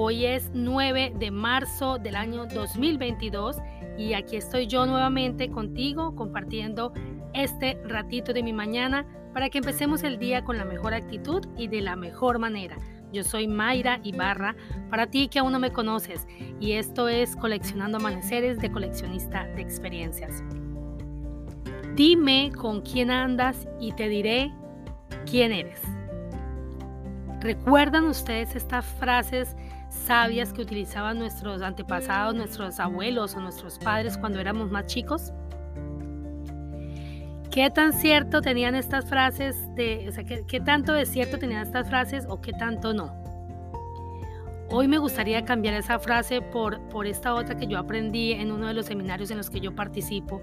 Hoy es 9 de marzo del año 2022 y aquí estoy yo nuevamente contigo compartiendo este ratito de mi mañana para que empecemos el día con la mejor actitud y de la mejor manera. Yo soy Mayra Ibarra, para ti que aún no me conoces, y esto es Coleccionando Amaneceres de Coleccionista de Experiencias. Dime con quién andas y te diré quién eres. ¿Recuerdan ustedes estas frases sabias que utilizaban nuestros antepasados, nuestros abuelos o nuestros padres cuando éramos más chicos? ¿Qué tan cierto tenían estas frases? De, o sea, ¿qué, tanto de cierto tenían estas frases o qué tanto no? Hoy me gustaría cambiar esa frase por, por esta otra que yo aprendí en uno de los seminarios en los que yo participo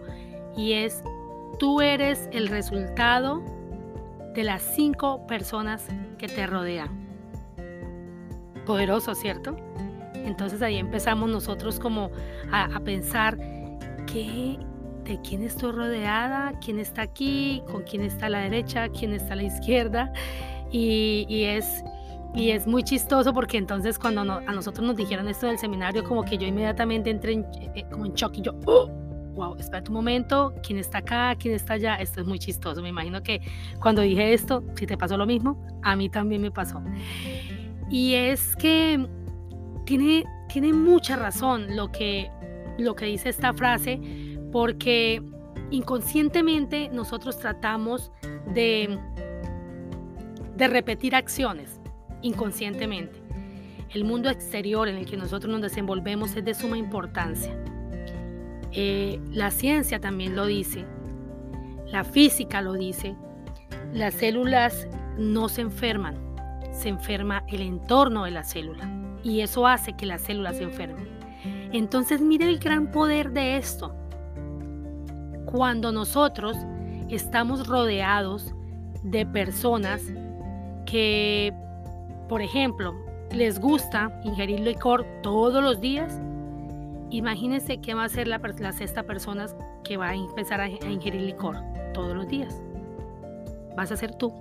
y es, tú eres el resultado de las cinco personas que te rodean. Poderoso, ¿cierto? Entonces ahí empezamos nosotros como a, pensar que de quién estoy rodeada, quién está aquí, con quién está a la derecha, quién está a la izquierda. Y, es, y es muy chistoso porque entonces cuando a nosotros nos dijeron esto del seminario, como que yo inmediatamente entré en, eh, como en shock y yo, oh, wow, espera un momento, ¿quién está acá? ¿Quién está allá? Esto es muy chistoso. Me imagino que cuando dije esto, si te pasó lo mismo, a mí también me pasó. Y es que tiene, tiene mucha razón lo que, lo que dice esta frase, porque inconscientemente nosotros tratamos de, de repetir acciones, inconscientemente. El mundo exterior en el que nosotros nos desenvolvemos es de suma importancia. Eh, la ciencia también lo dice, la física lo dice, las células no se enferman, se enferma el entorno de la célula y eso hace que la célula se enferme. Entonces mire el gran poder de esto. Cuando nosotros estamos rodeados de personas que, por ejemplo, les gusta ingerir licor todos los días, imagínense qué va a ser la, la sexta persona que va a empezar a ingerir licor todos los días. Vas a ser tú.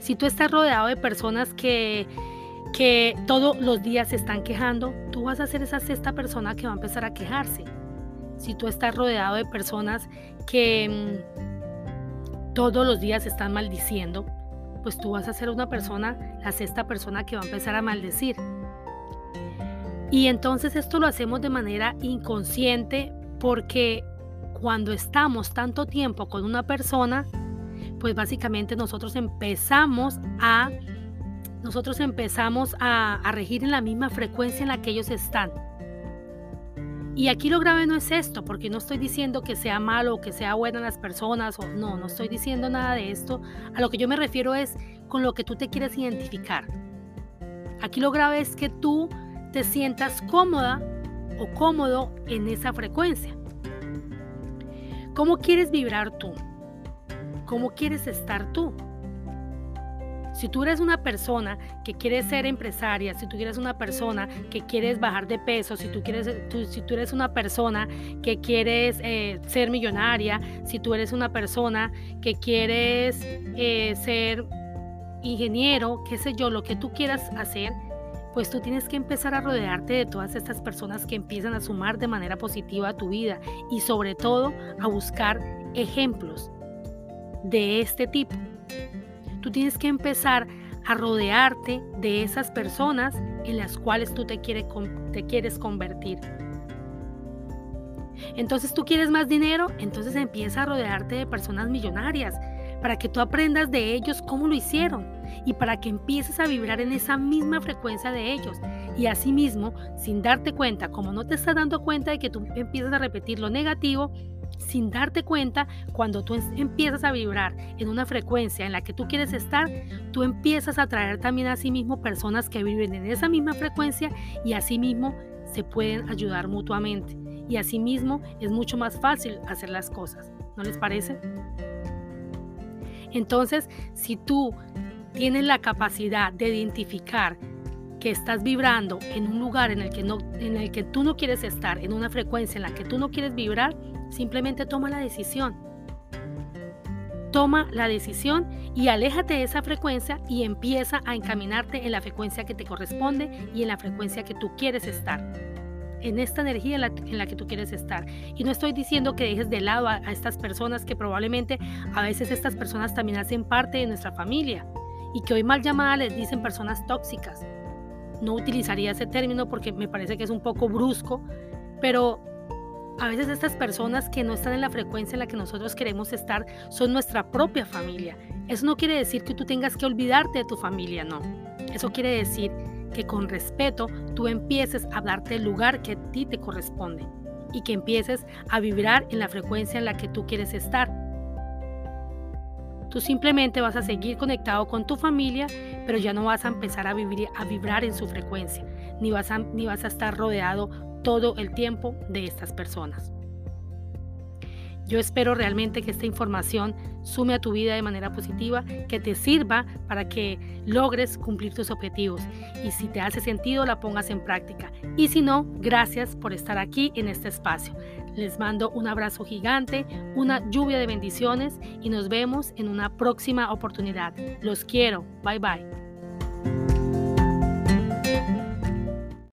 Si tú estás rodeado de personas que, que todos los días se están quejando, tú vas a ser esa sexta persona que va a empezar a quejarse. Si tú estás rodeado de personas que mm, todos los días están maldiciendo, pues tú vas a ser una persona, la sexta persona que va a empezar a maldecir. Y entonces esto lo hacemos de manera inconsciente porque cuando estamos tanto tiempo con una persona, pues básicamente nosotros empezamos a nosotros empezamos a, regir en la misma frecuencia en la que ellos están. Y aquí lo grave no es esto, porque no estoy diciendo que sea malo o que sea buena las personas, o no, no estoy diciendo nada de esto. A lo que yo me refiero es con lo que tú te quieres identificar. Aquí lo grave es que tú te sientas cómoda o cómodo en esa frecuencia. ¿Cómo quieres vibrar tú? ¿Cómo quieres estar tú? Si tú eres una persona que quiere ser empresaria, si tú eres una persona que quieres bajar de peso, si tú, quieres, si tú eres una persona que quieres eh, ser millonaria, si tú eres una persona que quieres eh, ser ingeniero, qué sé yo, lo que tú quieras hacer, pues tú tienes que empezar a rodearte de todas estas personas que empiezan a sumar de manera positiva a tu vida y sobre todo a buscar ejemplos de este tipo. Tú tienes que empezar a rodearte de esas personas en las cuales tú te, quieres convertir. Entonces tú quieres más dinero, entonces empieza a rodearte de personas millonarias para que tú aprendas de ellos cómo lo hicieron y para que empieces a vibrar en esa misma frecuencia de ellos. Y asimismo, sin darte cuenta, como no te estás dando cuenta de que tú empiezas a repetir lo negativo, sin darte cuenta, cuando tú empiezas a vibrar en una frecuencia en la que tú quieres estar, tú empiezas a atraer también a sí mismo personas que viven en esa misma frecuencia y así mismo se pueden ayudar mutuamente. Y así mismo es mucho más fácil hacer las cosas. ¿No les parece? Entonces, si tú tienes la capacidad de identificar que estás vibrando en un lugar en el que no en el que tú no quieres estar, en una frecuencia en la que tú no quieres vibrar, simplemente toma la decisión. toma la decisión y aléjate de esa frecuencia y empieza a encaminarte en la frecuencia que te corresponde y en la frecuencia que tú quieres estar. En esta energía en la, que tú quieres estar. Y no estoy diciendo que dejes de lado a, estas personas que probablemente a veces estas personas también hacen parte de nuestra familia y que hoy mal llamadas les dicen personas tóxicas. No utilizaría ese término porque me parece que es un poco brusco, pero a veces estas personas que no están en la frecuencia en la que nosotros queremos estar son nuestra propia familia. Eso no quiere decir que tú tengas que olvidarte de tu familia, no. Eso quiere decir que con respeto tú empieces a darte el lugar que a ti te corresponde y que empieces a vibrar en la frecuencia en la que tú quieres estar. Tú simplemente vas a seguir conectado con tu familia, pero ya no vas a empezar a, vivir, a vibrar en su frecuencia, ni vas, a, ni vas a estar rodeado todo el tiempo de estas personas. Yo espero realmente que esta información sume a tu vida de manera positiva, que te sirva para que logres cumplir tus objetivos y si te hace sentido la pongas en práctica. Y si no, gracias por estar aquí en este espacio. Les mando un abrazo gigante, una lluvia de bendiciones y nos vemos en una próxima oportunidad. Los quiero. Bye bye.